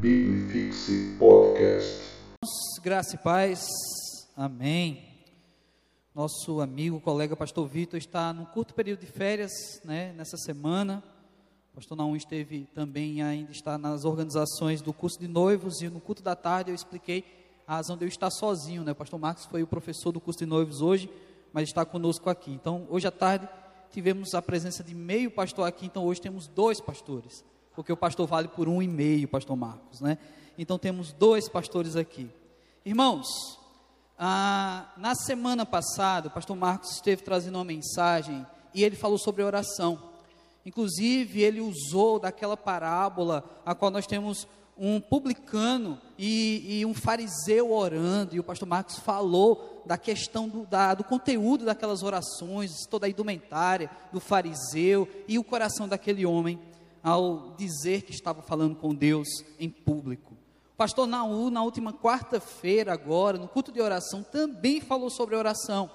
Bibifixe Podcast. Graça e paz, amém. Nosso amigo, colega pastor Vitor está num curto período de férias, né, nessa semana. Pastor Naum esteve também, ainda está nas organizações do curso de noivos e no culto da tarde eu expliquei a razão de eu estar sozinho, né. O pastor Marcos foi o professor do curso de noivos hoje, mas está conosco aqui. Então, hoje à tarde tivemos a presença de meio pastor aqui, então hoje temos dois pastores, porque o pastor vale por um e meio, pastor Marcos, né? Então temos dois pastores aqui. Irmãos, ah, na semana passada, o pastor Marcos esteve trazendo uma mensagem e ele falou sobre oração. Inclusive, ele usou daquela parábola a qual nós temos um publicano e, e, um fariseu orando, e o pastor Marcos falou da questão do, da, do conteúdo daquelas orações, toda a indumentária do fariseu e o coração daquele homem ao dizer que estava falando com Deus em público. O pastor Naú, na última quarta-feira, agora, no culto de oração, também falou sobre oração,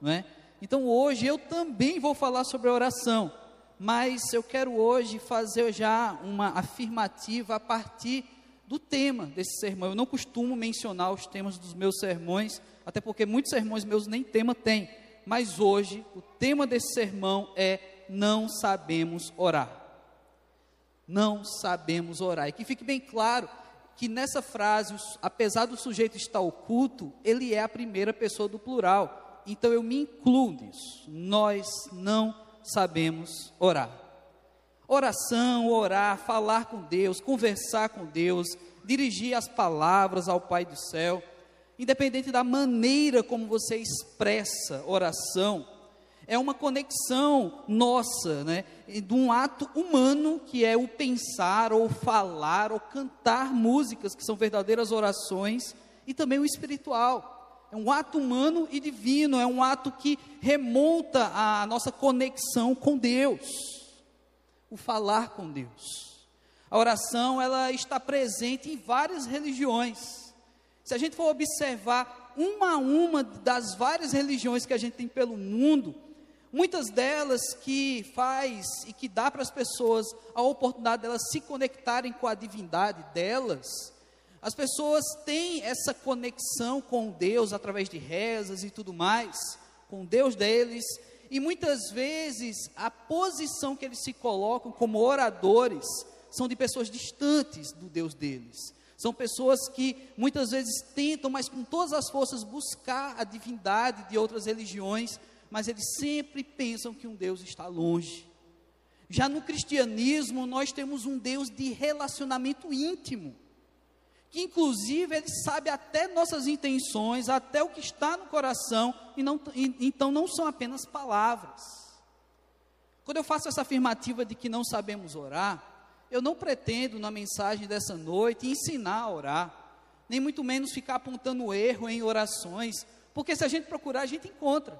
não é? Então hoje eu também vou falar sobre oração mas eu quero hoje fazer já uma afirmativa a partir do tema desse sermão. Eu não costumo mencionar os temas dos meus sermões, até porque muitos sermões meus nem tema têm. Mas hoje o tema desse sermão é não sabemos orar. Não sabemos orar. E que fique bem claro que nessa frase, apesar do sujeito estar oculto, ele é a primeira pessoa do plural. Então eu me incluo nisso. Nós não sabemos orar. Oração, orar, falar com Deus, conversar com Deus, dirigir as palavras ao Pai do céu, independente da maneira como você expressa oração, é uma conexão nossa, né, de um ato humano que é o pensar ou falar ou cantar músicas que são verdadeiras orações e também o espiritual. É um ato humano e divino, é um ato que remonta a nossa conexão com Deus, o falar com Deus. A oração, ela está presente em várias religiões. Se a gente for observar uma a uma das várias religiões que a gente tem pelo mundo, muitas delas que faz e que dá para as pessoas a oportunidade delas se conectarem com a divindade delas, as pessoas têm essa conexão com Deus através de rezas e tudo mais, com Deus deles, e muitas vezes a posição que eles se colocam como oradores são de pessoas distantes do Deus deles. São pessoas que muitas vezes tentam, mas com todas as forças, buscar a divindade de outras religiões, mas eles sempre pensam que um Deus está longe. Já no cristianismo, nós temos um Deus de relacionamento íntimo que inclusive ele sabe até nossas intenções, até o que está no coração, e não, e, então não são apenas palavras. Quando eu faço essa afirmativa de que não sabemos orar, eu não pretendo na mensagem dessa noite ensinar a orar, nem muito menos ficar apontando erro em orações, porque se a gente procurar, a gente encontra.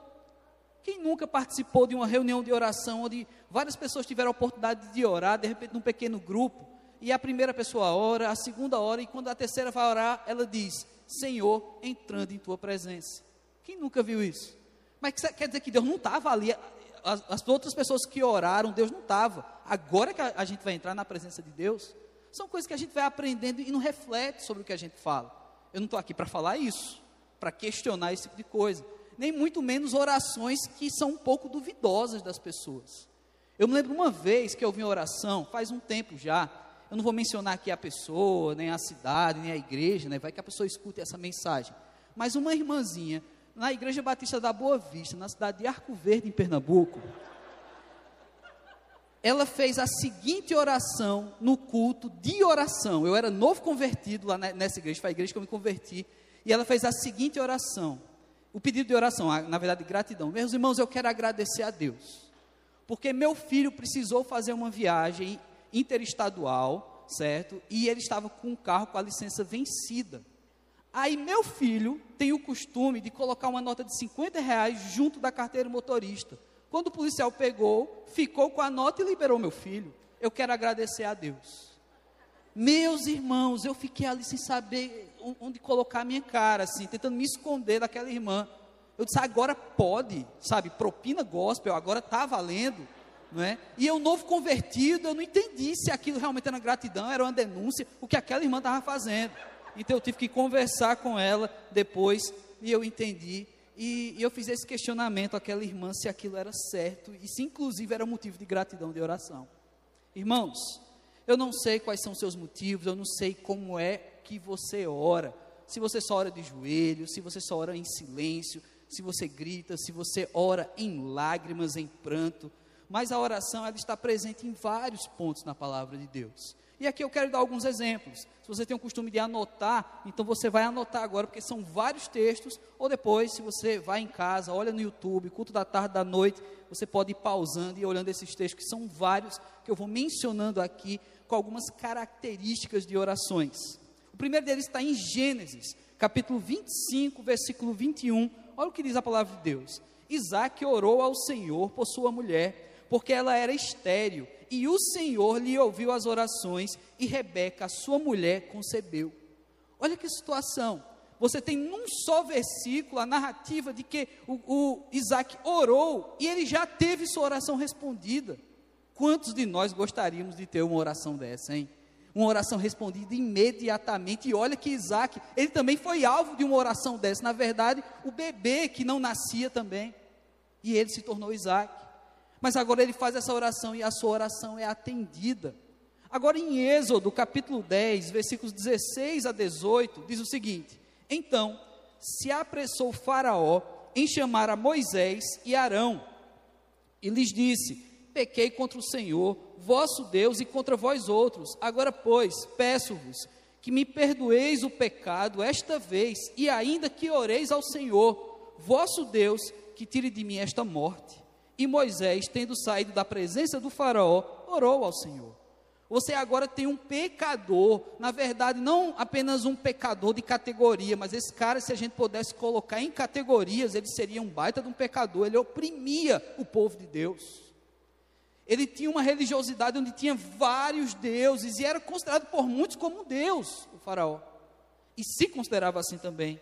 Quem nunca participou de uma reunião de oração onde várias pessoas tiveram a oportunidade de orar, de repente num pequeno grupo, e a primeira pessoa ora, a segunda ora, e quando a terceira vai orar, ela diz: Senhor, entrando em tua presença. Quem nunca viu isso? Mas quer dizer que Deus não estava ali, as, as, outras pessoas que oraram, Deus não estava. Agora que a, a gente vai entrar na presença de Deus, são coisas que a gente vai aprendendo e não reflete sobre o que a gente fala. Eu não estou aqui para falar isso, para questionar esse tipo de coisa, nem muito menos orações que são um pouco duvidosas das pessoas. Eu me lembro uma vez que eu ouvi uma oração, faz um tempo já, eu não vou mencionar aqui a pessoa, nem a cidade, nem a igreja, né? vai que a pessoa escute essa mensagem. Mas uma irmãzinha, na Igreja Batista da Boa Vista, na cidade de Arco Verde, em Pernambuco, ela fez a seguinte oração no culto de oração. Eu era novo convertido lá nessa igreja, foi a igreja que eu me converti. E ela fez a seguinte oração: o pedido de oração, na verdade, gratidão. Meus irmãos, eu quero agradecer a Deus, porque meu filho precisou fazer uma viagem interestadual, certo? E ele estava com o carro com a licença vencida. Aí meu filho tem o costume de colocar uma nota de 50 reais junto da carteira motorista. Quando o policial pegou, ficou com a nota e liberou meu filho. Eu quero agradecer a Deus. Meus irmãos, eu fiquei ali sem saber onde colocar a minha cara, assim, tentando me esconder daquela irmã. Eu disse, agora pode, sabe, propina gospel, agora está valendo. não é? E eu, novo convertido, eu não entendi se aquilo realmente era gratidão, era uma denúncia, o que aquela irmã estava fazendo. Então eu tive que conversar com ela depois e eu entendi. E, e eu fiz esse questionamento àquela irmã se aquilo era certo e se inclusive era motivo de gratidão de oração. Irmãos, eu não sei quais são seus motivos, eu não sei como é que você ora. Se você só ora de joelhos, se você só ora em silêncio, se você grita, se você ora em lágrimas, em pranto, mas a oração ela está presente em vários pontos na palavra de Deus. E aqui eu quero dar alguns exemplos. Se você tem o costume de anotar, então você vai anotar agora, porque são vários textos, ou depois, se você vai em casa, olha no YouTube, culto da tarde, da noite, você pode ir pausando e olhando esses textos, que são vários, que eu vou mencionando aqui, com algumas características de orações. O primeiro deles está em Gênesis, capítulo 25, versículo 21. Olha o que diz a palavra de Deus. Isaac orou ao Senhor por sua mulher, porque ela era estéril e o Senhor lhe ouviu as orações, e Rebeca, sua mulher, concebeu. Olha que situação. Você tem num só versículo a narrativa de que o, o Isaac orou e ele já teve sua oração respondida. Quantos de nós gostaríamos de ter uma oração dessa, hein? Uma oração respondida imediatamente. E olha que Isaac, ele também foi alvo de uma oração dessa. Na verdade, o bebê que não nascia também. E ele se tornou Isaac. Mas agora ele faz essa oração e a sua oração é atendida. Agora em Êxodo, capítulo 10, versículos 16 a 18, diz o seguinte: Então se apressou Faraó em chamar a Moisés e Arão, e lhes disse: Pequei contra o Senhor, vosso Deus, e contra vós outros. Agora, pois, peço-vos que me perdoeis o pecado esta vez, e ainda que oreis ao Senhor, vosso Deus, que tire de mim esta morte. E Moisés, tendo saído da presença do Faraó, orou ao Senhor. Você agora tem um pecador, na verdade, não apenas um pecador de categoria, mas esse cara, se a gente pudesse colocar em categorias, ele seria um baita de um pecador, ele oprimia o povo de Deus. Ele tinha uma religiosidade onde tinha vários deuses e era considerado por muitos como um deus, o Faraó. E se considerava assim também.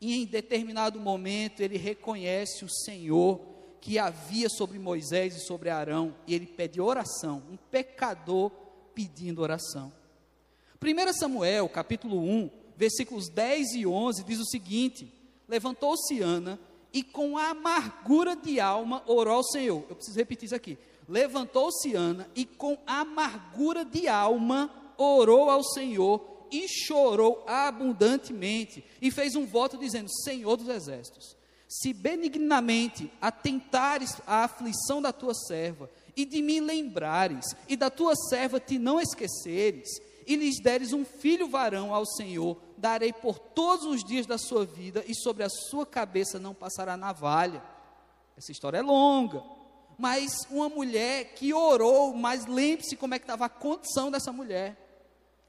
E em determinado momento ele reconhece o Senhor que havia sobre Moisés e sobre Arão, e ele pede oração, um pecador pedindo oração. 1 Samuel, capítulo 1, versículos 10 e 11, diz o seguinte: Levantou-se Ana e com amargura de alma orou ao Senhor. Eu preciso repetir isso aqui. Levantou-se Ana e com amargura de alma orou ao Senhor e chorou abundantemente e fez um voto dizendo: Senhor dos exércitos, se benignamente atentares à aflição da tua serva, e de mim lembrares, e da tua serva te não esqueceres, e lhes deres um filho varão ao Senhor, darei por todos os dias da sua vida, e sobre a sua cabeça não passará navalha. Essa história é longa, mas uma mulher que orou, mas lembre-se como é que estava a condição dessa mulher,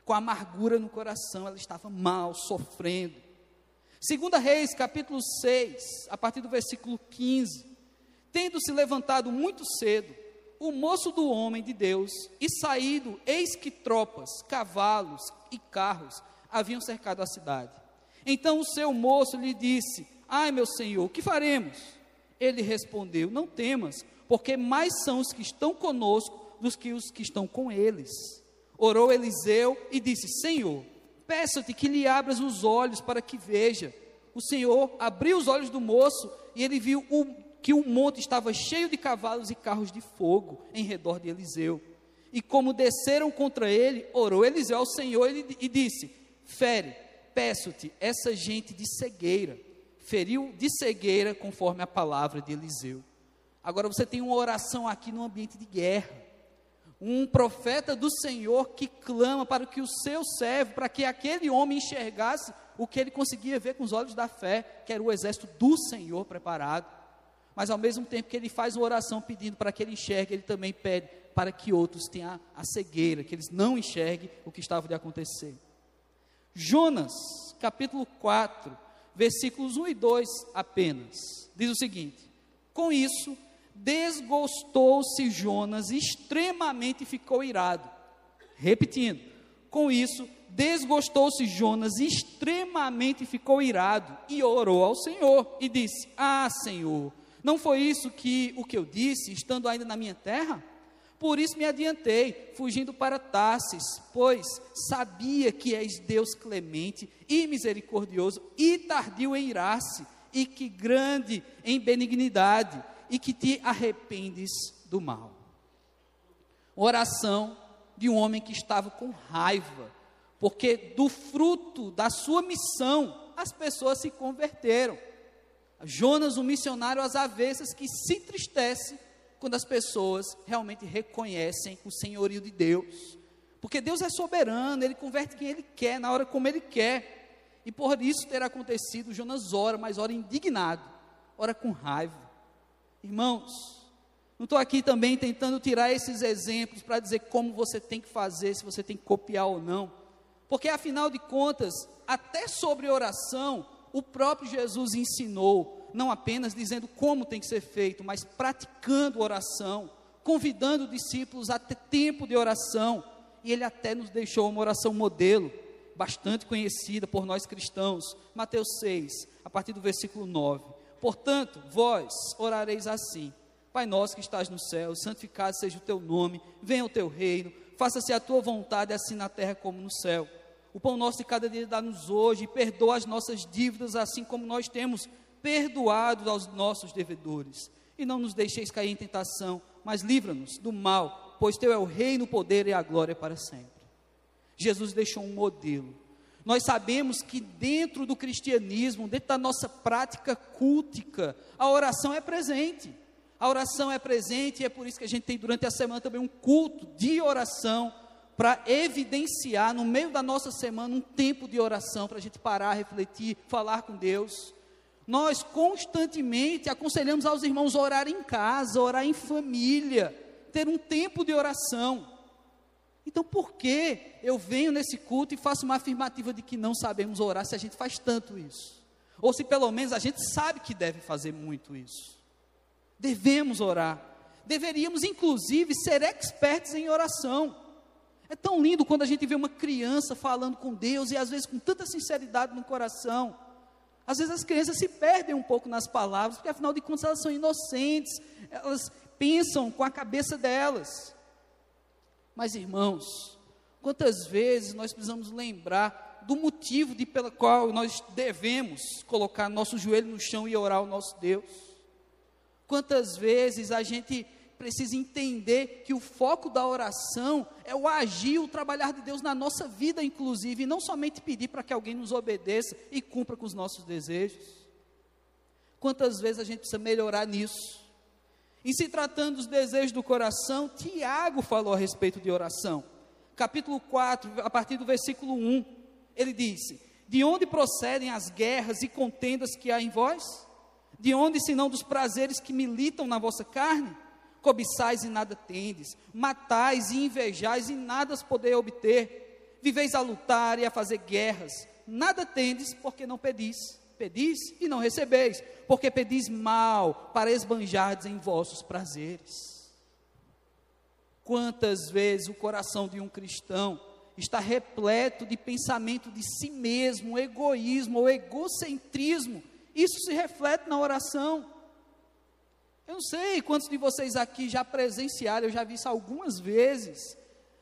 com amargura no coração, ela estava mal, sofrendo. Segunda Reis, capítulo 6, a partir do versículo 15. Tendo se levantado muito cedo, o moço do homem de Deus, e saído, eis que tropas, cavalos e carros haviam cercado a cidade. Então o seu moço lhe disse: Ai, meu senhor, que faremos? Ele respondeu: Não temas, porque mais são os que estão conosco dos que os que estão com eles. Orou Eliseu e disse: Senhor, Peço-te que lhe abras os olhos para que veja. O Senhor abriu os olhos do moço e ele viu o, que o monte estava cheio de cavalos e carros de fogo em redor de Eliseu. E como desceram contra ele, orou Eliseu ao Senhor e, e disse: Fere, peço-te, essa gente de cegueira. Feriu de cegueira conforme a palavra de Eliseu. Agora você tem uma oração aqui no ambiente de guerra um profeta do Senhor que clama para que o seu servo, para que aquele homem enxergasse o que ele conseguia ver com os olhos da fé, que era o exército do Senhor preparado. Mas ao mesmo tempo que ele faz uma oração pedindo para que ele enxergue, ele também pede para que outros tenham a cegueira, que eles não enxerguem o que estava de acontecer. Jonas, capítulo 4, versículos 1 e 2 apenas, diz o seguinte: Com isso, desgostou-se Jonas extremamente e ficou irado. Repetindo, com isso, desgostou-se Jonas extremamente e ficou irado e orou ao Senhor e disse: Ah, Senhor, Não foi isso que o que eu disse, estando ainda na minha terra? Por isso me adiantei, fugindo para Tarsis, pois sabia que és Deus clemente e misericordioso e tardio em irar-se, e que grande em benignidade, e que te arrependes do mal. Oração de um homem que estava com raiva, porque do fruto da sua missão as pessoas se converteram. Jonas, um missionário às avessas, que se entristece quando as pessoas realmente reconhecem o senhorio de Deus. Porque Deus é soberano, ele converte quem ele quer, na hora como ele quer. E por isso ter acontecido, Jonas ora, mas ora indignado, ora com raiva. Irmãos, não estou aqui também tentando tirar esses exemplos para dizer como você tem que fazer, se você tem que copiar ou não. Porque afinal de contas, até sobre oração, o próprio Jesus ensinou não apenas dizendo como tem que ser feito, mas praticando oração, convidando discípulos a ter tempo de oração. E ele até nos deixou uma oração modelo, bastante conhecida por nós cristãos. Mateus 6, a partir do versículo 9. Portanto, vós orareis assim: Pai nosso que estás no céu, santificado seja o teu nome, venha o teu reino, faça-se a tua vontade, assim na terra como no céu. O pão nosso de cada dia dá-nos hoje, e perdoa as nossas dívidas, assim como nós temos perdoados aos nossos devedores. E não nos deixeis cair em tentação, mas livra-nos do mal, pois teu é o reino, o poder e a glória para sempre. Jesus deixou um modelo. Nós sabemos que dentro do cristianismo, dentro da nossa prática cultica, a oração é presente. A oração é presente e é por isso que a gente tem durante a semana também um culto de oração para evidenciar no meio da nossa semana um tempo de oração para a gente parar, refletir, falar com Deus nós constantemente aconselhamos aos irmãos a orar em casa, orar em família, ter um tempo de oração. Então, por que eu venho nesse culto e faço uma afirmativa de que não sabemos orar se a gente faz tanto isso? Ou se pelo menos a gente sabe que deve fazer muito isso? Devemos orar. Deveríamos, inclusive, ser expertos em oração. É tão lindo quando a gente vê uma criança falando com Deus e às vezes com tanta sinceridade no coração. Às vezes as crianças se perdem um pouco nas palavras, porque afinal de contas elas são inocentes, elas pensam com a cabeça delas. Mas irmãos, quantas vezes nós precisamos lembrar do motivo de pelo qual nós devemos colocar nosso joelho no chão e orar ao nosso Deus? Quantas vezes a gente precisa entender que o foco da oração é o agir, o trabalhar de Deus na nossa vida, inclusive, e não somente pedir para que alguém nos obedeça e cumpra com os nossos desejos. Quantas vezes a gente precisa melhorar nisso? E se tratando dos desejos do coração, Tiago falou a respeito de oração. Capítulo 4, a partir do versículo 1, ele disse: De onde procedem as guerras e contendas que há em vós? De onde, senão dos prazeres que militam na vossa carne? cobiçais e nada tendes, matais e invejais e nada as podeis obter, viveis a lutar e a fazer guerras, nada tendes porque não pedis, pedis e não recebeis, porque pedis mal para esbanjardes em vossos prazeres. Quantas vezes o coração de um cristão está repleto de pensamento de si mesmo, egoísmo ou egocentrismo, isso se reflete na oração. Eu não sei quantos de vocês aqui já presenciaram, eu já vi isso algumas vezes.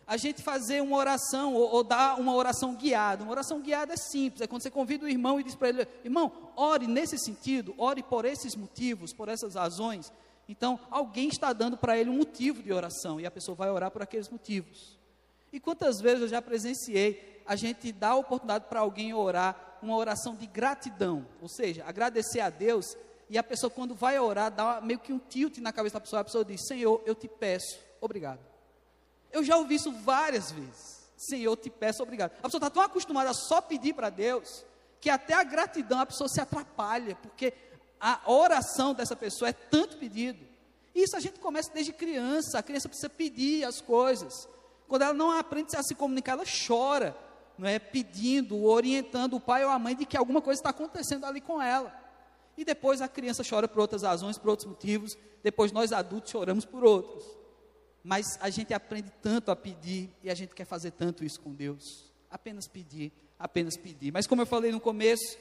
A gente fazer uma oração ou, ou dar uma oração guiada. Uma oração guiada é simples, é quando você convida o irmão e diz para ele: irmão, ore nesse sentido, ore por esses motivos, por essas razões. Então, alguém está dando para ele um motivo de oração e a pessoa vai orar por aqueles motivos. E quantas vezes eu já presenciei a gente dar a oportunidade para alguém orar uma oração de gratidão, ou seja, agradecer a Deus e a pessoa, quando vai orar, dá meio que um tilt na cabeça da pessoa. A pessoa diz: Senhor, eu te peço, obrigado. Eu já ouvi isso várias vezes. Senhor, eu te peço, obrigado. A pessoa está tão acostumada a só pedir para Deus, que até a gratidão a pessoa se atrapalha, porque a oração dessa pessoa é tanto pedido. Isso a gente começa desde criança. A criança precisa pedir as coisas. Quando ela não aprende a se comunicar, ela chora, não é? Pedindo, orientando o pai ou a mãe de que alguma coisa está acontecendo ali com ela e depois a criança chora por outras razões, por outros motivos, depois nós adultos choramos por outros. Mas a gente aprende tanto a pedir e a gente quer fazer tanto isso com Deus. Apenas pedir, apenas pedir. Mas como eu falei no começo,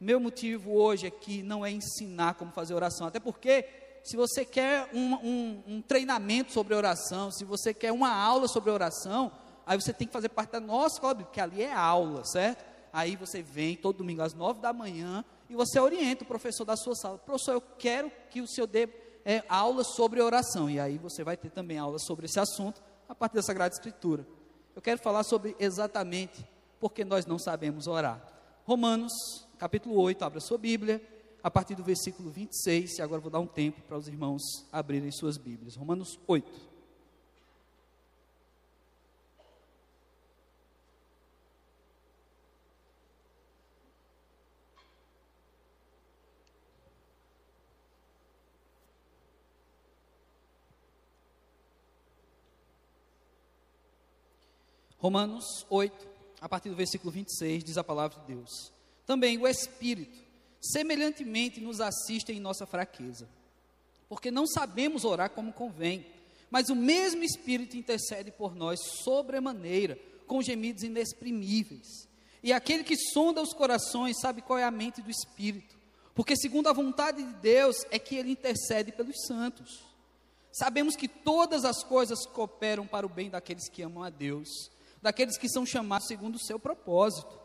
meu motivo hoje aqui não é ensinar como fazer oração, até porque se você quer um, um, um, treinamento sobre oração, se você quer uma aula sobre oração, aí você tem que fazer parte da nossa escola bíblica, que ali é aula, certo? Aí você vem todo domingo às nove da manhã e você orienta o professor da sua sala. Professor, eu quero que o senhor dê é, aula sobre oração. E aí você vai ter também aula sobre esse assunto a partir da Sagrada Escritura. Eu quero falar sobre exatamente porque nós não sabemos orar. Romanos, capítulo 8, abra sua Bíblia, a partir do versículo 26, e agora vou dar um tempo para os irmãos abrirem suas Bíblias. Romanos 8. Romanos 8, a partir do versículo 26, diz a palavra de Deus. Também o Espírito, semelhantemente, nos assiste em nossa fraqueza, porque não sabemos orar como convém, mas o mesmo Espírito intercede por nós sobremaneira, com gemidos inexprimíveis. E aquele que sonda os corações sabe qual é a mente do Espírito, porque segundo a vontade de Deus é que ele intercede pelos santos. Sabemos que todas as coisas cooperam para o bem daqueles que amam a Deus daqueles que são chamados segundo o seu propósito.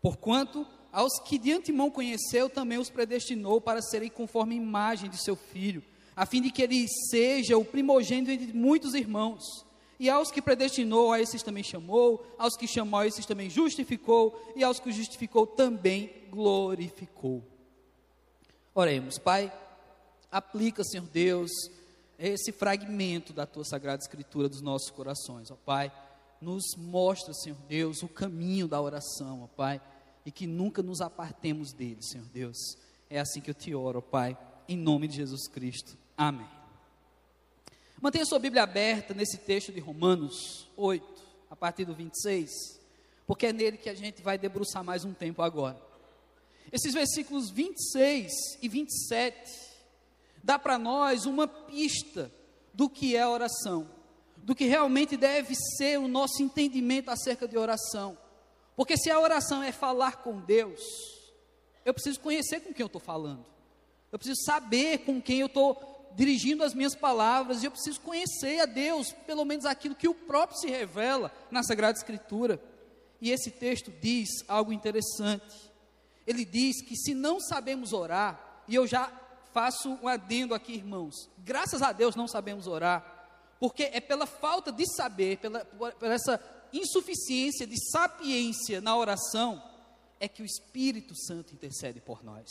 Porquanto, aos que de antemão conheceu, também os predestinou para serem conforme a imagem de seu filho, a fim de que ele seja o primogênito entre muitos irmãos. E aos que predestinou, a esses também chamou, aos que chamou, a esses também justificou, e aos que justificou também glorificou. Oremos, Pai, aplica, Senhor Deus, esse fragmento da tua sagrada escritura dos nossos corações, ó Pai nos mostra, Senhor Deus, o caminho da oração, ó Pai, e que nunca nos apartemos dele, Senhor Deus. É assim que eu te oro, ó Pai, em nome de Jesus Cristo. Amém. Mantenha sua Bíblia aberta nesse texto de Romanos 8, a partir do 26, porque é nele que a gente vai debruçar mais um tempo agora. Esses versículos 26 e 27 dá para nós uma pista do que é oração do que realmente deve ser o nosso entendimento acerca de oração. Porque se a oração é falar com Deus, eu preciso conhecer com quem eu estou falando. Eu preciso saber com quem eu estou dirigindo as minhas palavras. E eu preciso conhecer a Deus, pelo menos aquilo que o próprio se revela na Sagrada Escritura. E esse texto diz algo interessante. Ele diz que se não sabemos orar, e eu já faço um adendo aqui, irmãos, graças a Deus não sabemos orar porque é pela falta de saber, pela, por, por essa insuficiência de sapiência na oração, é que o Espírito Santo intercede por nós.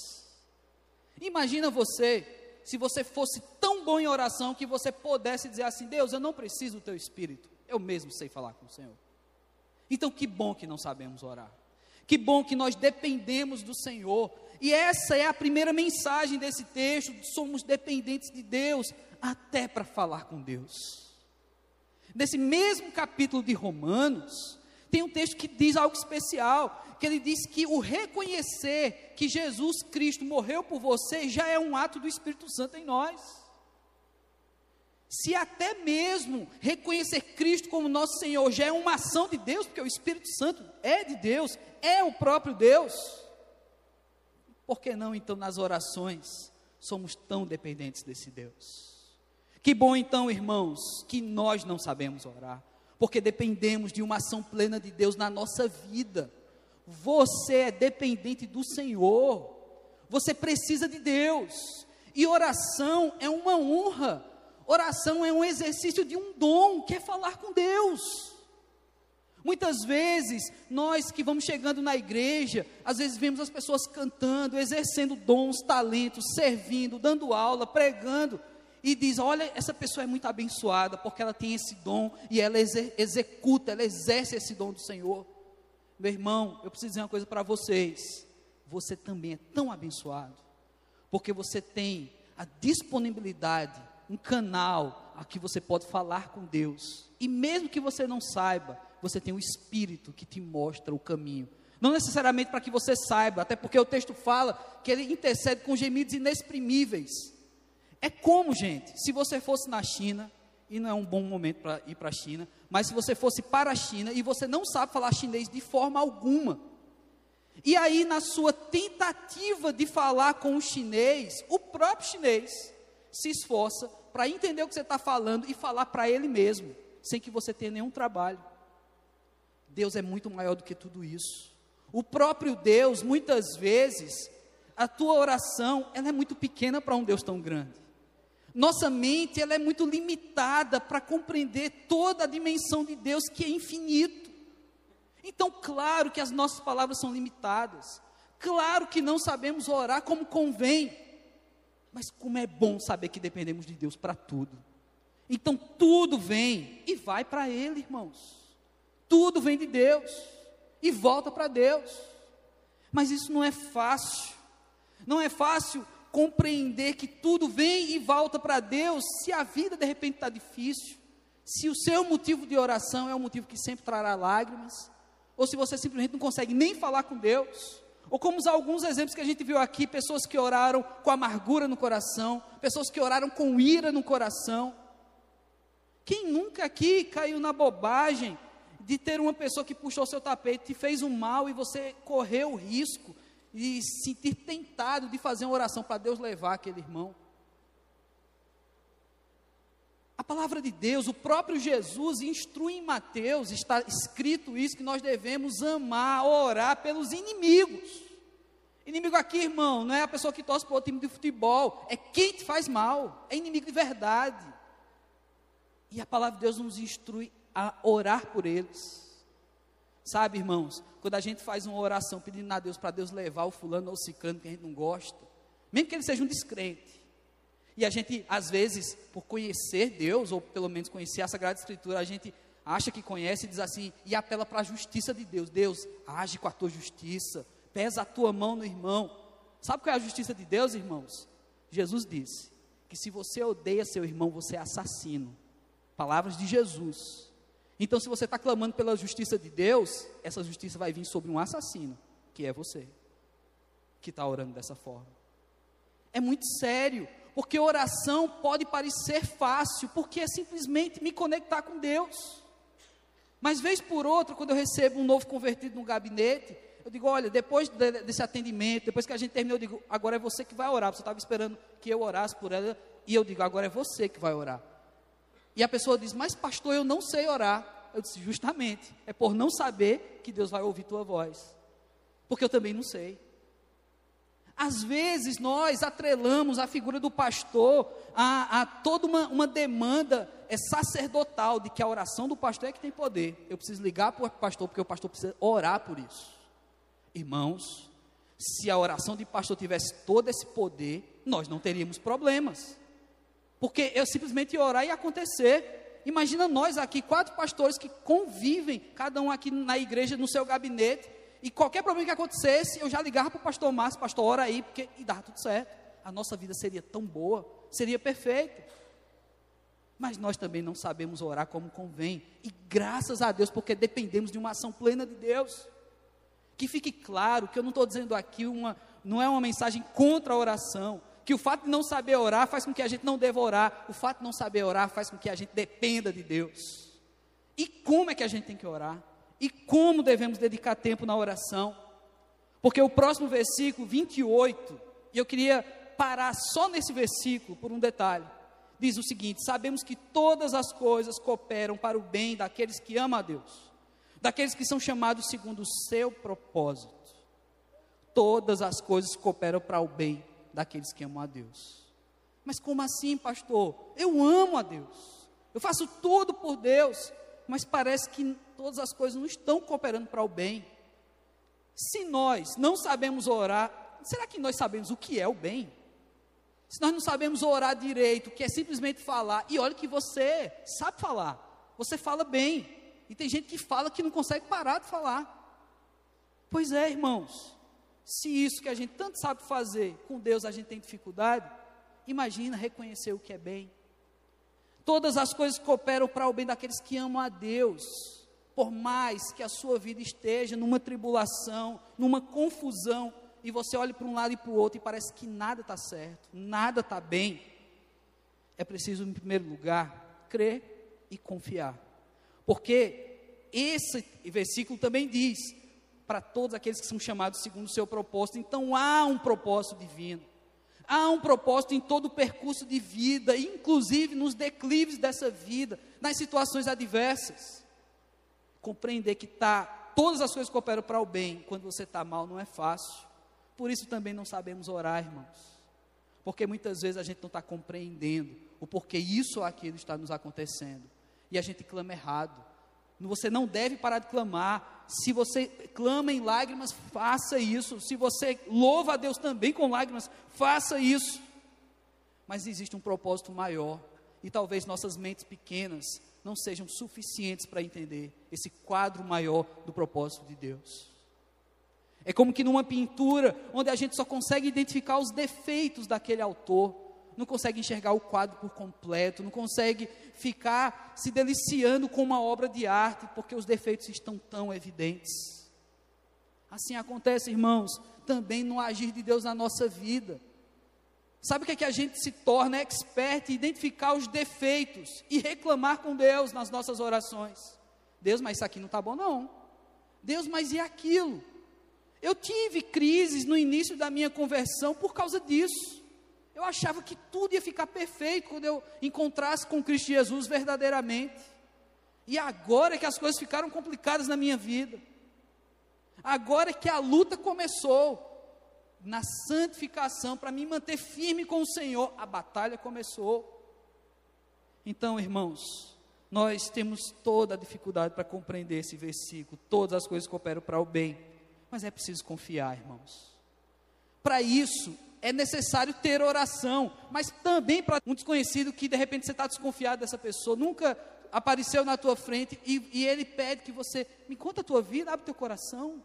Imagina você, se você fosse tão bom em oração que você pudesse dizer assim: Deus, eu não preciso do teu Espírito, eu mesmo sei falar com o Senhor. Então, que bom que não sabemos orar, que bom que nós dependemos do Senhor, e essa é a primeira mensagem desse texto: somos dependentes de Deus, até para falar com Deus. Nesse mesmo capítulo de Romanos, tem um texto que diz algo especial, que ele diz que o reconhecer que Jesus Cristo morreu por você já é um ato do Espírito Santo em nós. Se até mesmo reconhecer Cristo como nosso Senhor já é uma ação de Deus, porque o Espírito Santo é de Deus, é o próprio Deus, por que não então nas orações somos tão dependentes desse Deus? Que bom então, irmãos, que nós não sabemos orar, porque dependemos de uma ação plena de Deus na nossa vida. Você é dependente do Senhor, você precisa de Deus, e oração é uma honra, oração é um exercício de um dom, que é falar com Deus. Muitas vezes, nós que vamos chegando na igreja, às vezes vemos as pessoas cantando, exercendo dons, talentos, servindo, dando aula, pregando, e diz: Olha, essa pessoa é muito abençoada porque ela tem esse dom e ela executa, ela exerce esse dom do Senhor. Meu irmão, eu preciso dizer uma coisa para vocês: você também é tão abençoado, porque você tem a disponibilidade, um canal a que você pode falar com Deus, e mesmo que você não saiba, você tem o Espírito que te mostra o caminho. Não necessariamente para que você saiba, até porque o texto fala que ele intercede com gemidos inexprimíveis. É como, gente, se você fosse na China, e não é um bom momento para ir para a China, mas se você fosse para a China e você não sabe falar chinês de forma alguma, E aí, na sua tentativa de falar com o chinês, o próprio chinês se esforça para entender o que você está falando e falar para ele mesmo, sem que você tenha nenhum trabalho. Deus é muito maior do que tudo isso. O próprio Deus, muitas vezes, a tua oração, ela é muito pequena para um Deus tão grande. Nossa mente, ela é muito limitada para compreender toda a dimensão de Deus que é infinito. Então, claro que as nossas palavras são limitadas. Claro que não sabemos orar como convém. Mas como é bom saber que dependemos de Deus para tudo. Então, tudo vem e vai para Ele, irmãos. Tudo vem de Deus e volta para Deus. Mas isso não é fácil. Não é fácil compreender que tudo vem e volta para Deus se a vida de repente está difícil, se o seu motivo de oração é um motivo que sempre trará lágrimas, ou se você simplesmente não consegue nem falar com Deus, ou como alguns exemplos que a gente viu aqui, pessoas que oraram com amargura no coração, pessoas que oraram com ira no coração. Quem nunca aqui caiu na bobagem de ter uma pessoa que puxou seu tapete, e fez um mal e você correu o risco de se sentir tentado de fazer uma oração para Deus levar aquele irmão? A palavra de Deus, o próprio Jesus instrui em Mateus, está escrito isso, que nós devemos amar, orar pelos inimigos. Inimigo aqui, irmão, não é a pessoa que torce para o time de futebol, é quem te faz mal, é inimigo de verdade. E a palavra de Deus nos instrui a orar por eles. Sabe, irmãos, quando a gente faz uma oração pedindo a Deus para Deus levar o fulano ou o ciclano que a gente não gosta, mesmo que ele seja um descrente, e a gente, às vezes, por conhecer Deus, ou pelo menos conhecer a Sagrada Escritura, a gente acha que conhece e diz assim, e apela para a justiça de Deus. Deus, age com a tua justiça, pesa a tua mão no irmão. Sabe qual é a justiça de Deus, irmãos? Jesus disse que se você odeia seu irmão, você é assassino. Palavras de Jesus. Então, se você está clamando pela justiça de Deus, essa justiça vai vir sobre um assassino, que é você, que está orando dessa forma. É muito sério, porque oração pode parecer fácil, porque é simplesmente me conectar com Deus. Mas, vez por outra, quando eu recebo um novo convertido no gabinete, eu digo: olha, depois de, desse atendimento, depois que a gente terminou, eu digo: agora é você que vai orar. Você estava esperando que eu orasse por ela, e eu digo: agora é você que vai orar. E a pessoa diz: Mas, pastor, eu não sei orar. Eu disse: Justamente, é por não saber que Deus vai ouvir tua voz. Porque eu também não sei. Às vezes nós atrelamos a figura do pastor a, a toda uma, uma, demanda é sacerdotal de que a oração do pastor é que tem poder. Eu preciso ligar para o pastor porque o pastor precisa orar por isso. Irmãos, se a oração de pastor tivesse todo esse poder, nós não teríamos problemas. Porque eu simplesmente ia orar e ia acontecer. Imagina nós aqui, quatro pastores que convivem, cada um aqui na igreja, no seu gabinete, e qualquer problema que acontecesse, eu já ligava para o pastor Márcio, pastor, ora aí, porque e dava tudo certo. A nossa vida seria tão boa, seria perfeita. Mas nós também não sabemos orar como convém. E graças a Deus, porque dependemos de uma ação plena de Deus. Que fique claro que eu não estou dizendo aqui uma, não é uma mensagem contra a oração, que o fato de não saber orar faz com que a gente não deva orar, o fato de não saber orar faz com que a gente dependa de Deus. E como é que a gente tem que orar? E como devemos dedicar tempo na oração? Porque o próximo versículo 28, e eu queria parar só nesse versículo por um detalhe. Diz o seguinte: Sabemos que todas as coisas cooperam para o bem daqueles que amam a Deus, daqueles que são chamados segundo o seu propósito. Todas as coisas cooperam para o bem daqueles que amam a Deus. Mas como assim, pastor? Eu amo a Deus. Eu faço tudo por Deus, mas parece que todas as coisas não estão cooperando para o bem. Se nós não sabemos orar, será que nós sabemos o que é o bem? Se nós não sabemos orar direito, que é simplesmente falar, e olha que você sabe falar, você fala bem, e tem gente que fala que não consegue parar de falar. Pois é, irmãos, se isso que a gente tanto sabe fazer, com Deus a gente tem dificuldade, imagina reconhecer o que é bem. Todas as coisas cooperam para o bem daqueles que amam a Deus. Por mais que a sua vida esteja numa tribulação, numa confusão, e você olhe para um lado e para o outro e parece que nada está certo, nada está bem, é preciso, em primeiro lugar, crer e confiar. Porque esse versículo também diz: para todos aqueles que são chamados segundo o seu propósito. Então há um propósito divino. Há um propósito em todo o percurso de vida, inclusive nos declives dessa vida, nas situações adversas. Compreender que tá, todas as coisas cooperam para o bem quando você está mal não é fácil. Por isso também não sabemos orar, irmãos. Porque muitas vezes a gente não está compreendendo o porquê isso ou aquilo está nos acontecendo. E a gente clama errado. Você não deve parar de clamar. Se você clama em lágrimas, faça isso. Se você louva a Deus também com lágrimas, faça isso. Mas existe um propósito maior. E talvez nossas mentes pequenas não sejam suficientes para entender esse quadro maior do propósito de Deus. É como que numa pintura, onde a gente só consegue identificar os defeitos daquele autor, não consegue enxergar o quadro por completo, não consegue ficar se deliciando com uma obra de arte, porque os defeitos estão tão evidentes. Assim acontece, irmãos, também no agir de Deus na nossa vida. Sabe o que é que a gente se torna expert em identificar os defeitos e reclamar com Deus nas nossas orações? Deus, mas isso aqui não está bom, não. Deus, mas e aquilo? Eu tive crises no início da minha conversão por causa disso. Eu achava que tudo ia ficar perfeito quando eu encontrasse com Cristo Jesus verdadeiramente. E agora é que as coisas ficaram complicadas na minha vida. Agora é que a luta começou. Na santificação, para me manter firme com o Senhor, a batalha começou. Então, irmãos, nós temos toda a dificuldade para compreender esse versículo. Todas as coisas cooperam para o bem. Mas é preciso confiar, irmãos. Para isso, é necessário ter oração, mas também para um desconhecido que de repente você está desconfiado dessa pessoa, nunca apareceu na tua frente e, e, ele pede que você me conta a tua vida, abre teu coração.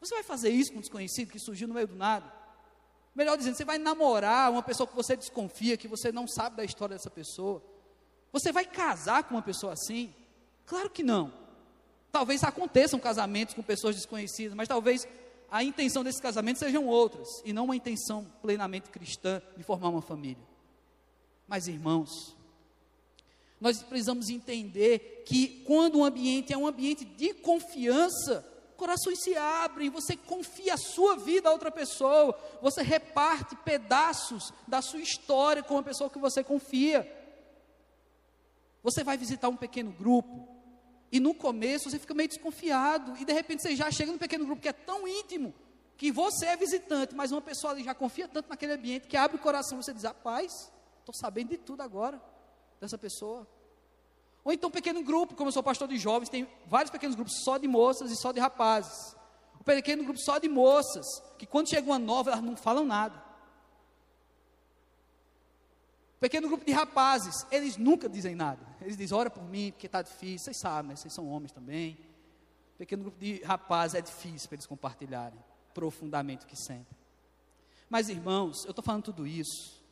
Você vai fazer isso com um desconhecido que surgiu no meio do nada? Melhor dizendo, você vai namorar uma pessoa que você desconfia, que você não sabe da história dessa pessoa. Você vai casar com uma pessoa assim? Claro que não. Talvez aconteçam casamentos com pessoas desconhecidas, mas talvez a intenção desse casamento sejam outras, e não uma intenção plenamente cristã de formar uma família. Mas, irmãos, nós precisamos entender que quando um ambiente é um ambiente de confiança, corações se abrem, você confia a sua vida a outra pessoa, você reparte pedaços da sua história com a pessoa que você confia. Você vai visitar um pequeno grupo, e no começo você fica meio desconfiado, e de repente você já chega num pequeno grupo que é tão íntimo, que você é visitante, mas uma pessoa ali já confia tanto naquele ambiente, que abre o coração e você diz: rapaz, estou sabendo de tudo agora, dessa pessoa. Ou então um pequeno grupo, como eu sou pastor de jovens, tem vários pequenos grupos só de moças e só de rapazes. Um pequeno grupo só de moças, que quando chega uma nova, elas não falam nada. Pequeno grupo de rapazes, eles nunca dizem nada. Eles dizem, ora por mim, porque está difícil. Vocês sabem, né? vocês são homens também. Pequeno grupo de rapazes é difícil para eles compartilharem profundamente o que sentem. Mas, irmãos, eu estou falando tudo isso,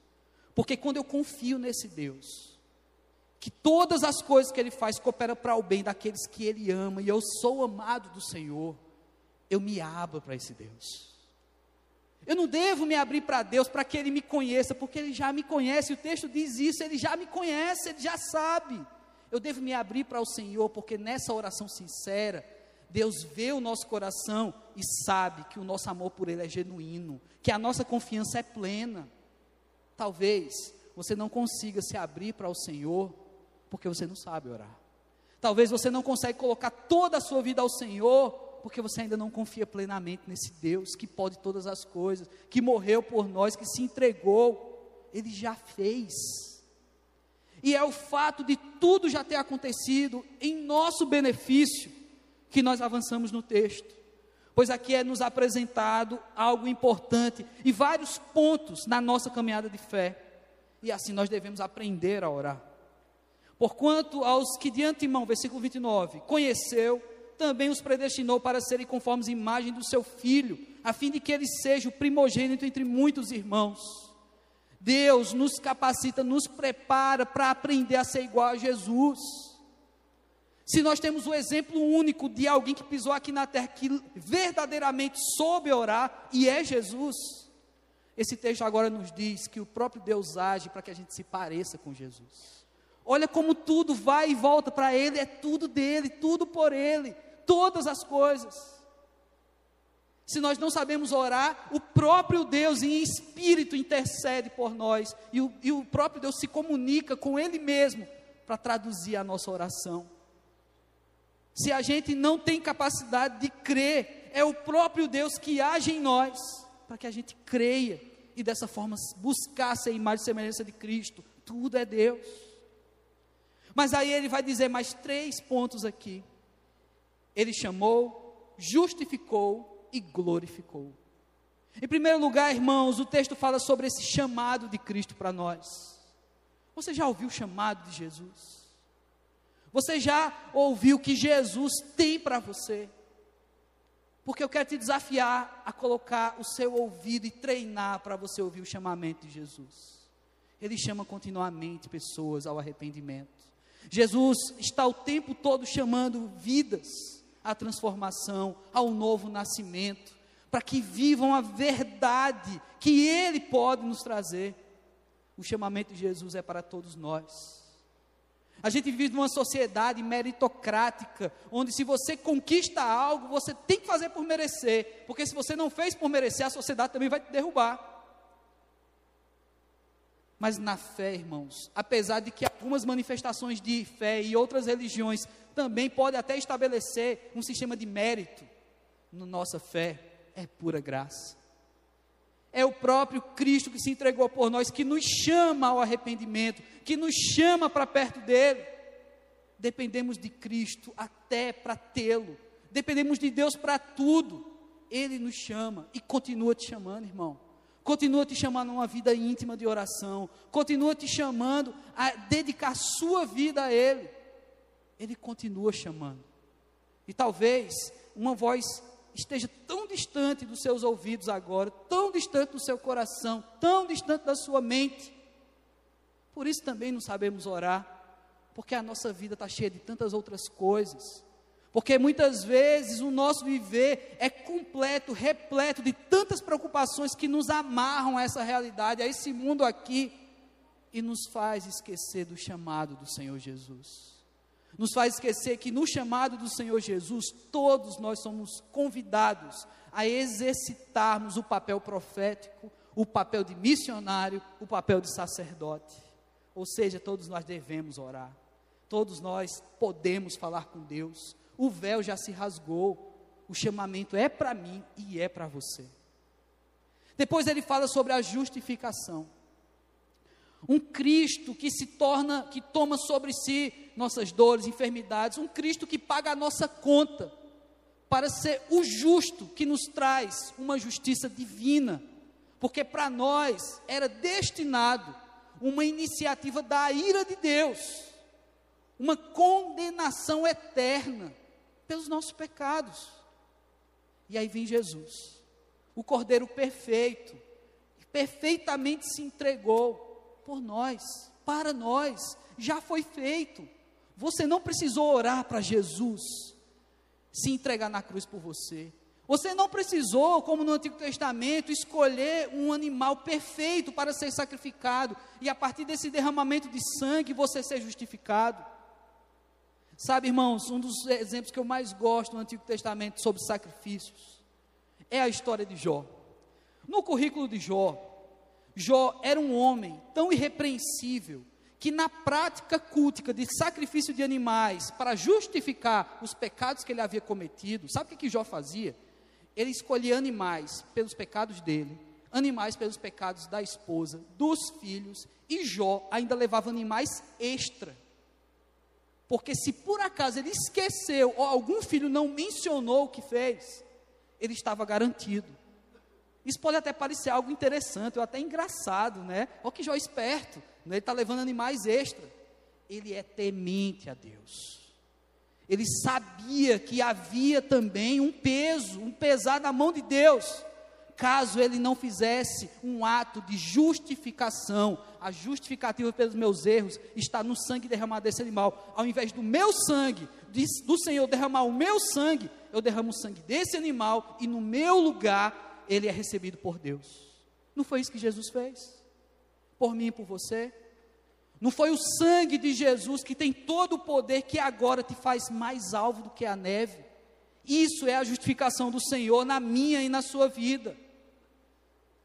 porque quando eu confio nesse Deus, que todas as coisas que Ele faz cooperam para o bem daqueles que Ele ama, e eu sou amado do Senhor, eu me abro para esse Deus. Eu não devo me abrir para Deus para que Ele me conheça, porque Ele já me conhece. O texto diz isso, Ele já me conhece, Ele já sabe. Eu devo me abrir para o Senhor, porque nessa oração sincera, Deus vê o nosso coração e sabe que o nosso amor por Ele é genuíno, que a nossa confiança é plena. Talvez você não consiga se abrir para o Senhor, porque você não sabe orar. Talvez você não consiga colocar toda a sua vida ao Senhor, porque você ainda não confia plenamente nesse Deus que pode todas as coisas, que morreu por nós, que se entregou. Ele já fez. E é o fato de tudo já ter acontecido em nosso benefício que nós avançamos no texto. Pois aqui é nos apresentado algo importante e vários pontos na nossa caminhada de fé. E assim nós devemos aprender a orar. Porquanto aos que de antemão, versículo 29, conheceu, também os predestinou para serem conformes à imagem do seu filho, a fim de que ele seja o primogênito entre muitos irmãos. Deus nos capacita, nos prepara para aprender a ser igual a Jesus. Se nós temos o exemplo único de alguém que pisou aqui na terra, que verdadeiramente soube orar, e é Jesus, esse texto agora nos diz que o próprio Deus age para que a gente se pareça com Jesus. Olha como tudo vai e volta para Ele, é tudo dele, tudo por Ele, todas as coisas. se nós não sabemos orar, o próprio Deus em espírito intercede por nós e o, e o próprio Deus se comunica com Ele mesmo para traduzir a nossa oração. Se a gente não tem capacidade de crer, é o próprio Deus que age em nós para que a gente creia e dessa forma buscar ser imagem e semelhança de Cristo. Tudo é Deus. Mas aí ele vai dizer mais três pontos aqui. Ele chamou, justificou e glorificou. Em primeiro lugar, irmãos, o texto fala sobre esse chamado de Cristo para nós. Você já ouviu o chamado de Jesus? Você já ouviu o que Jesus tem para você? Porque eu quero te desafiar a colocar o seu ouvido e treinar para você ouvir o chamamento de Jesus. Ele chama continuamente pessoas ao arrependimento. Jesus está o tempo todo chamando vidas à transformação, ao novo nascimento, para que vivam a verdade que Ele pode nos trazer. O chamamento de Jesus é para todos nós. A gente vive numa sociedade meritocrática, onde se você conquista algo, você tem que fazer por merecer, porque se você não fez por merecer, a sociedade também vai te derrubar. Mas na fé, irmãos, apesar de que algumas manifestações de fé e outras religiões também podem até estabelecer um sistema de mérito, na nossa fé é pura graça. É o próprio Cristo que se entregou por nós, que nos chama ao arrependimento, que nos chama para perto dele. Dependemos de Cristo até para tê-lo, dependemos de Deus para tudo. Ele nos chama e continua te chamando, irmão. Continua te chamando a uma vida íntima de oração, continua te chamando a dedicar sua vida a Ele. Ele continua chamando. E talvez uma voz esteja tão distante dos seus ouvidos agora, tão distante do seu coração, tão distante da sua mente. Por isso também não sabemos orar, porque a nossa vida está cheia de tantas outras coisas. Porque muitas vezes o nosso viver é completo, repleto de tantas preocupações que nos amarram a essa realidade, a esse mundo aqui, e nos faz esquecer do chamado do Senhor Jesus nos faz esquecer que no chamado do Senhor Jesus, todos nós somos convidados a exercitarmos o papel profético, o papel de missionário, o papel de sacerdote. Ou seja, todos nós devemos orar, todos nós podemos falar com Deus. O véu já se rasgou, o chamamento é para mim e é para você. Depois ele fala sobre a justificação. Um Cristo que se torna, que toma sobre si nossas dores, enfermidades, um Cristo que paga a nossa conta, para ser o justo que nos traz uma justiça divina, porque para nós era destinado uma iniciativa da ira de Deus, uma condenação eterna pelos nossos pecados. E aí vem Jesus, o Cordeiro perfeito, perfeitamente se entregou por nós, para nós, já foi feito. Você não precisou orar para Jesus se entregar na cruz por você. Você não precisou, como no Antigo Testamento, escolher um animal perfeito para ser sacrificado e a partir desse derramamento de sangue você ser justificado. Sabe, irmãos, um dos exemplos que eu mais gosto no Antigo Testamento sobre sacrifícios é a história de Jó. No currículo de Jó, Jó era um homem tão irrepreensível, que na prática cultica de sacrifício de animais para justificar os pecados que ele havia cometido, sabe o que, que Jó fazia? Ele escolhia animais pelos pecados dele, animais pelos pecados da esposa, dos filhos, e Jó ainda levava animais extra. Porque se por acaso ele esqueceu ou algum filho não mencionou o que fez, ele estava garantido. Isso pode até parecer algo interessante, ou até engraçado, né? Olha que Jó esperto, né? ele está levando animais extra. Ele é temente a Deus. Ele sabia que havia também um peso, um pesar na mão de Deus, caso ele não fizesse um ato de justificação. A justificativa pelos meus erros está no sangue derramado desse animal. Ao invés do meu sangue, do Senhor derramar o meu sangue, eu derramo o sangue desse animal e no meu lugar ele é recebido por Deus. Não foi isso que Jesus fez? Por mim e por você? Não foi o sangue de Jesus que tem todo o poder que agora te faz mais alvo do que a neve Isso é a justificação do Senhor na minha e na sua vida.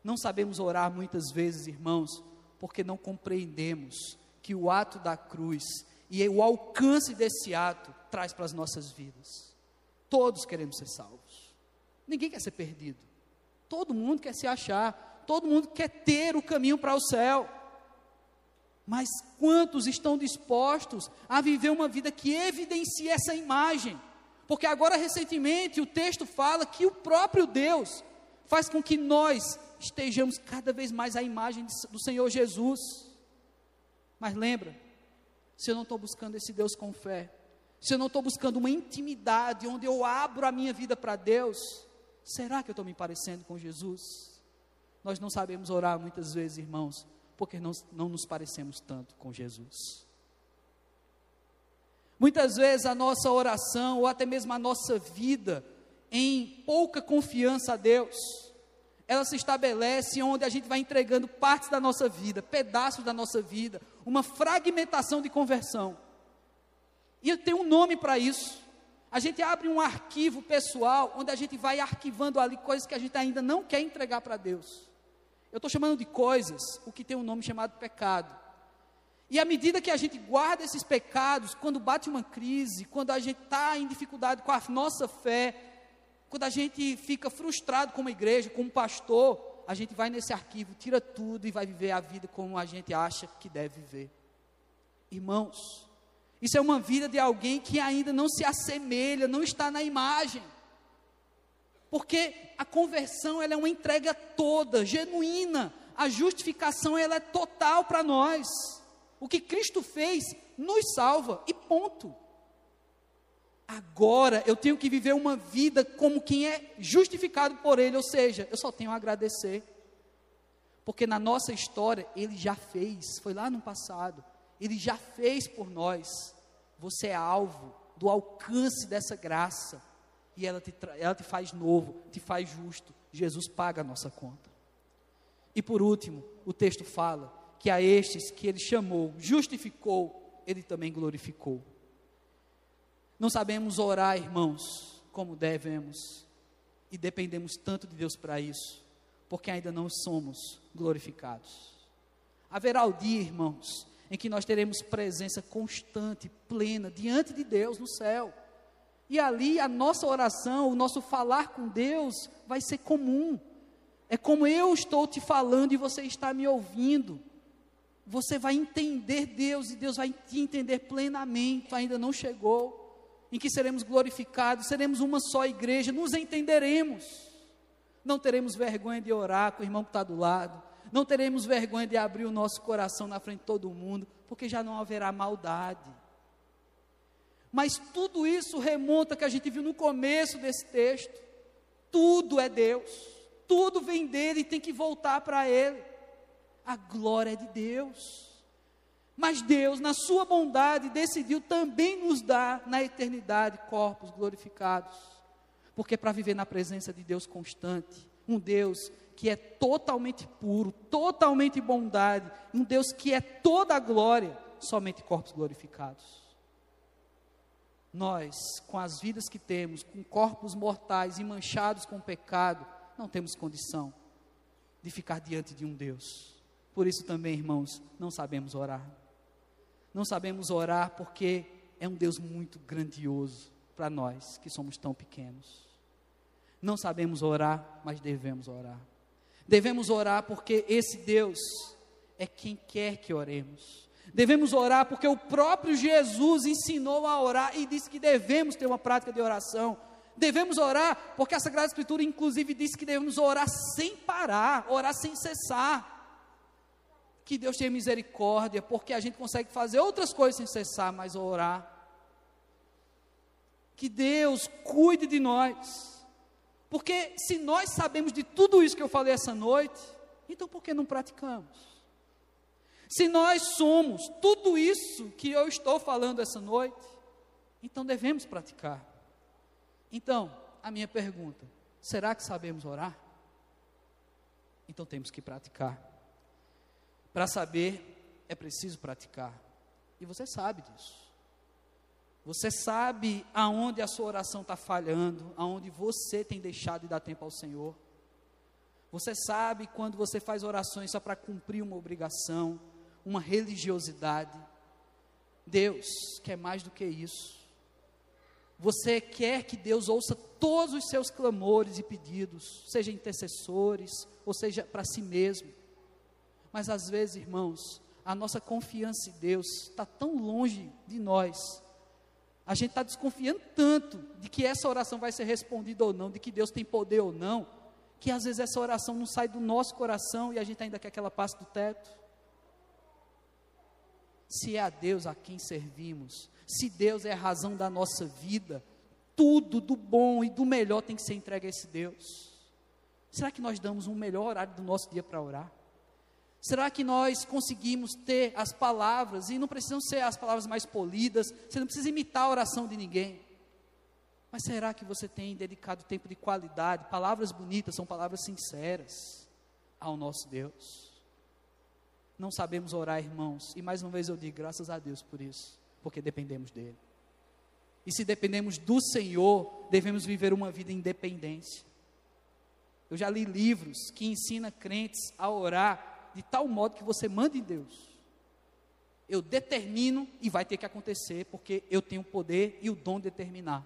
Não sabemos orar muitas vezes, irmãos, porque não compreendemos que o ato da cruz e o alcance desse ato traz para as nossas vidas. Todos queremos ser salvos. Ninguém quer ser perdido. Todo mundo quer se achar. Todo mundo quer ter o caminho para o céu. Mas quantos estão dispostos a viver uma vida que evidencie essa imagem? Porque agora, recentemente, o texto fala que o próprio Deus faz com que nós estejamos cada vez mais à imagem do Senhor Jesus. Mas lembra, se eu não estou buscando esse Deus com fé, se eu não estou buscando uma intimidade onde eu abro a minha vida para Deus, será que eu estou me parecendo com Jesus? Nós não sabemos orar muitas vezes, irmãos, porque não, não nos parecemos tanto com Jesus. Muitas vezes a nossa oração, ou até mesmo a nossa vida, em pouca confiança a Deus, ela se estabelece onde a gente vai entregando partes da nossa vida, pedaços da nossa vida, uma fragmentação de conversão. E eu tenho um nome para isso. A gente abre um arquivo pessoal onde a gente vai arquivando ali coisas que a gente ainda não quer entregar para Deus. Eu estou chamando de coisas o que tem um nome chamado pecado. E à medida que a gente guarda esses pecados, quando bate uma crise, quando a gente está em dificuldade com a nossa fé, quando a gente fica frustrado com uma igreja, com um pastor, a gente vai nesse arquivo, tira tudo e vai viver a vida como a gente acha que deve viver. Irmãos, isso é uma vida de alguém que ainda não se assemelha, não está na imagem. Porque a conversão ela é uma entrega toda, genuína. A justificação ela é total para nós. O que Cristo fez nos salva e ponto. Agora eu tenho que viver uma vida como quem é justificado por Ele, ou seja, eu só tenho a agradecer. Porque na nossa história Ele já fez, foi lá no passado, Ele já fez por nós. Você é alvo do alcance dessa graça e ela te, ela te faz novo, te faz justo. Jesus paga a nossa conta. E por último, o texto fala que a estes que ele chamou, justificou, ele também glorificou. Não sabemos orar, irmãos, como devemos, e dependemos tanto de Deus para isso, porque ainda não somos glorificados. Haverá o dia, irmãos, em que nós teremos presença constante, plena, diante de Deus no céu. E ali a nossa oração, o nosso falar com Deus vai ser comum. É como eu estou te falando e você está me ouvindo. Você vai entender Deus e Deus vai te entender plenamente. Ainda não chegou em que seremos glorificados, seremos uma só igreja, nos entenderemos. Não teremos vergonha de orar com o irmão que está do lado. Não teremos vergonha de abrir o nosso coração na frente de todo mundo, porque já não haverá maldade. Mas tudo isso remonta que a gente viu no começo desse texto. Tudo é Deus. Tudo vem dele e tem que voltar para ele. A glória é de Deus. Mas Deus, na sua bondade, decidiu também nos dar na eternidade corpos glorificados. Porque para viver na presença de Deus constante, um Deus que é totalmente puro, totalmente bondade, um Deus que é toda a glória, somente corpos glorificados nós, com as vidas que temos, com corpos mortais e manchados com pecado, não temos condição de ficar diante de um Deus. Por isso também, irmãos, não sabemos orar. Não sabemos orar porque é um Deus muito grandioso para nós que somos tão pequenos. Não sabemos orar, mas devemos orar. Devemos orar porque esse Deus é quem quer que oremos. Devemos orar porque o próprio Jesus ensinou a orar e disse que devemos ter uma prática de oração. Devemos orar porque a Sagrada Escritura, inclusive, diz que devemos orar sem parar, orar sem cessar. Que Deus tenha misericórdia, porque a gente consegue fazer outras coisas sem cessar, mas orar. Que Deus cuide de nós. Porque se nós sabemos de tudo isso que eu falei essa noite, então por que não praticamos? Se nós somos tudo isso que eu estou falando essa noite, então devemos praticar. Então, a minha pergunta: será que sabemos orar? Então temos que praticar. Para saber, é preciso praticar. E você sabe disso. Você sabe aonde a sua oração está falhando, aonde você tem deixado de dar tempo ao Senhor. Você sabe quando você faz orações só para cumprir uma obrigação, uma religiosidade. Deus quer mais do que isso. Você quer que Deus ouça todos os seus clamores e pedidos, seja intercessores, ou seja para si mesmo. Mas às vezes, irmãos, a nossa confiança em Deus está tão longe de nós. A gente está desconfiando tanto de que essa oração vai ser respondida ou não, de que Deus tem poder ou não, que às vezes essa oração não sai do nosso coração e a gente ainda quer que ela passe do teto. Se é a Deus a quem servimos, se Deus é a razão da nossa vida, tudo do bom e do melhor tem que ser entregue a esse Deus. Será que nós damos um melhor horário do nosso dia para orar? Será que nós conseguimos ter as palavras, e não precisam ser as palavras mais polidas, você não precisa imitar a oração de ninguém. Mas será que você tem dedicado tempo de qualidade? Palavras bonitas são palavras sinceras ao nosso Deus. Não sabemos orar, irmãos, e mais uma vez eu digo, graças a Deus por isso porque dependemos dele. E se dependemos do Senhor, devemos viver uma vida em independência. Eu já li livros que ensinam crentes a orar de tal modo que você manda em Deus. Eu determino e vai ter que acontecer, porque eu tenho o poder e o dom de determinar.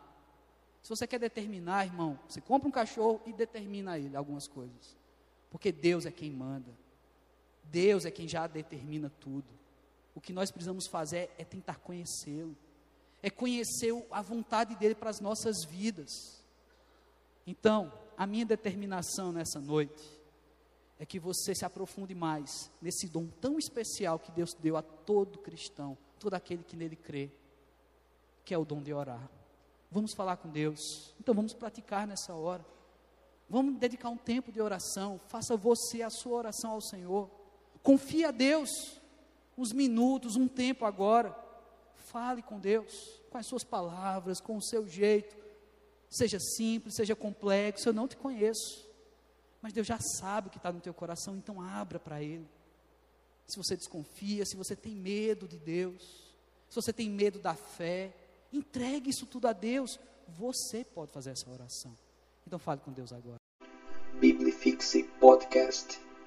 Se você quer determinar, irmão, você compra um cachorro e determina ele algumas coisas. Porque Deus é quem manda. Deus é quem já determina tudo. O que nós precisamos fazer é tentar conhecê-lo, é conhecer a vontade dele para as nossas vidas. Então, a minha determinação nessa noite é que você se aprofunde mais nesse dom tão especial que Deus deu a todo cristão, todo aquele que nele crê, que é o dom de orar. Vamos falar com Deus, então vamos praticar nessa hora. Vamos dedicar um tempo de oração. Faça você a sua oração ao Senhor. Confie a Deus uns minutos, um tempo agora. Fale com Deus, com as suas palavras, com o seu jeito. Seja simples, seja complexo, eu não te conheço. Mas Deus já sabe o que está no teu coração, então abra para Ele. Se você desconfia, se você tem medo de Deus, se você tem medo da fé, entregue isso tudo a Deus. Você pode fazer essa oração. Então fale com Deus agora. Biblifixe Podcast.